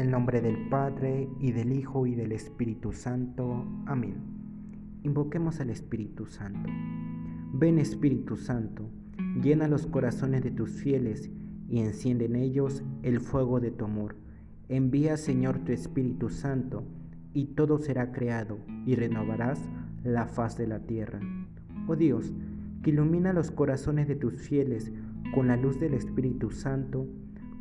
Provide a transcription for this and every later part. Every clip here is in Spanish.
nombre del Padre, y del Hijo, y del Espíritu Santo. Amén. Invoquemos al Espíritu Santo. Ven Espíritu Santo, llena los corazones de tus fieles, y enciende en ellos el fuego de tu amor. Envía, Señor, tu Espíritu Santo, y todo será creado, y renovarás la faz de la tierra. Oh Dios, que ilumina los corazones de tus fieles con la luz del Espíritu Santo,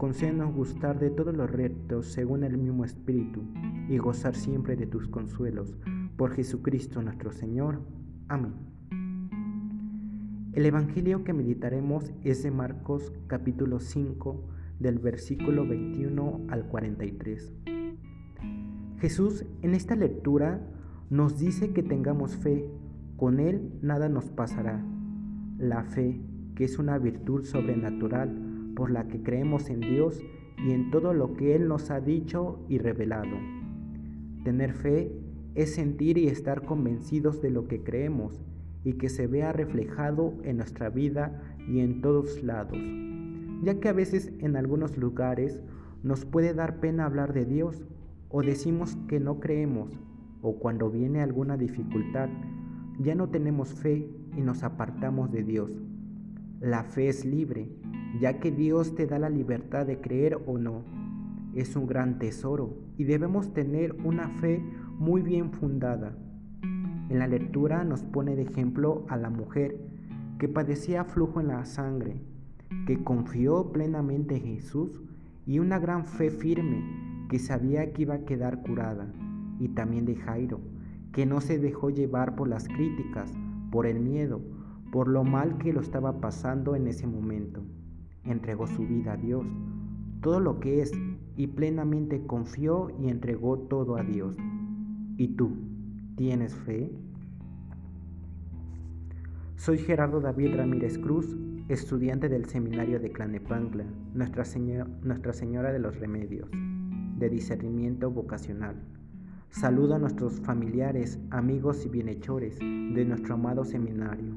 concédenos gustar de todos los retos según el mismo Espíritu y gozar siempre de tus consuelos. Por Jesucristo nuestro Señor. Amén. El Evangelio que meditaremos es de Marcos capítulo 5 del versículo 21 al 43. Jesús en esta lectura nos dice que tengamos fe, con Él nada nos pasará. La fe, que es una virtud sobrenatural, por la que creemos en Dios y en todo lo que Él nos ha dicho y revelado. Tener fe es sentir y estar convencidos de lo que creemos y que se vea reflejado en nuestra vida y en todos lados, ya que a veces en algunos lugares nos puede dar pena hablar de Dios o decimos que no creemos o cuando viene alguna dificultad ya no tenemos fe y nos apartamos de Dios. La fe es libre ya que Dios te da la libertad de creer o no. Es un gran tesoro y debemos tener una fe muy bien fundada. En la lectura nos pone de ejemplo a la mujer que padecía flujo en la sangre, que confió plenamente en Jesús y una gran fe firme que sabía que iba a quedar curada, y también de Jairo, que no se dejó llevar por las críticas, por el miedo, por lo mal que lo estaba pasando en ese momento entregó su vida a Dios, todo lo que es, y plenamente confió y entregó todo a Dios. ¿Y tú, tienes fe? Soy Gerardo David Ramírez Cruz, estudiante del seminario de Clanepangla, Nuestra, Nuestra Señora de los Remedios, de discernimiento vocacional. Saludo a nuestros familiares, amigos y bienhechores de nuestro amado seminario.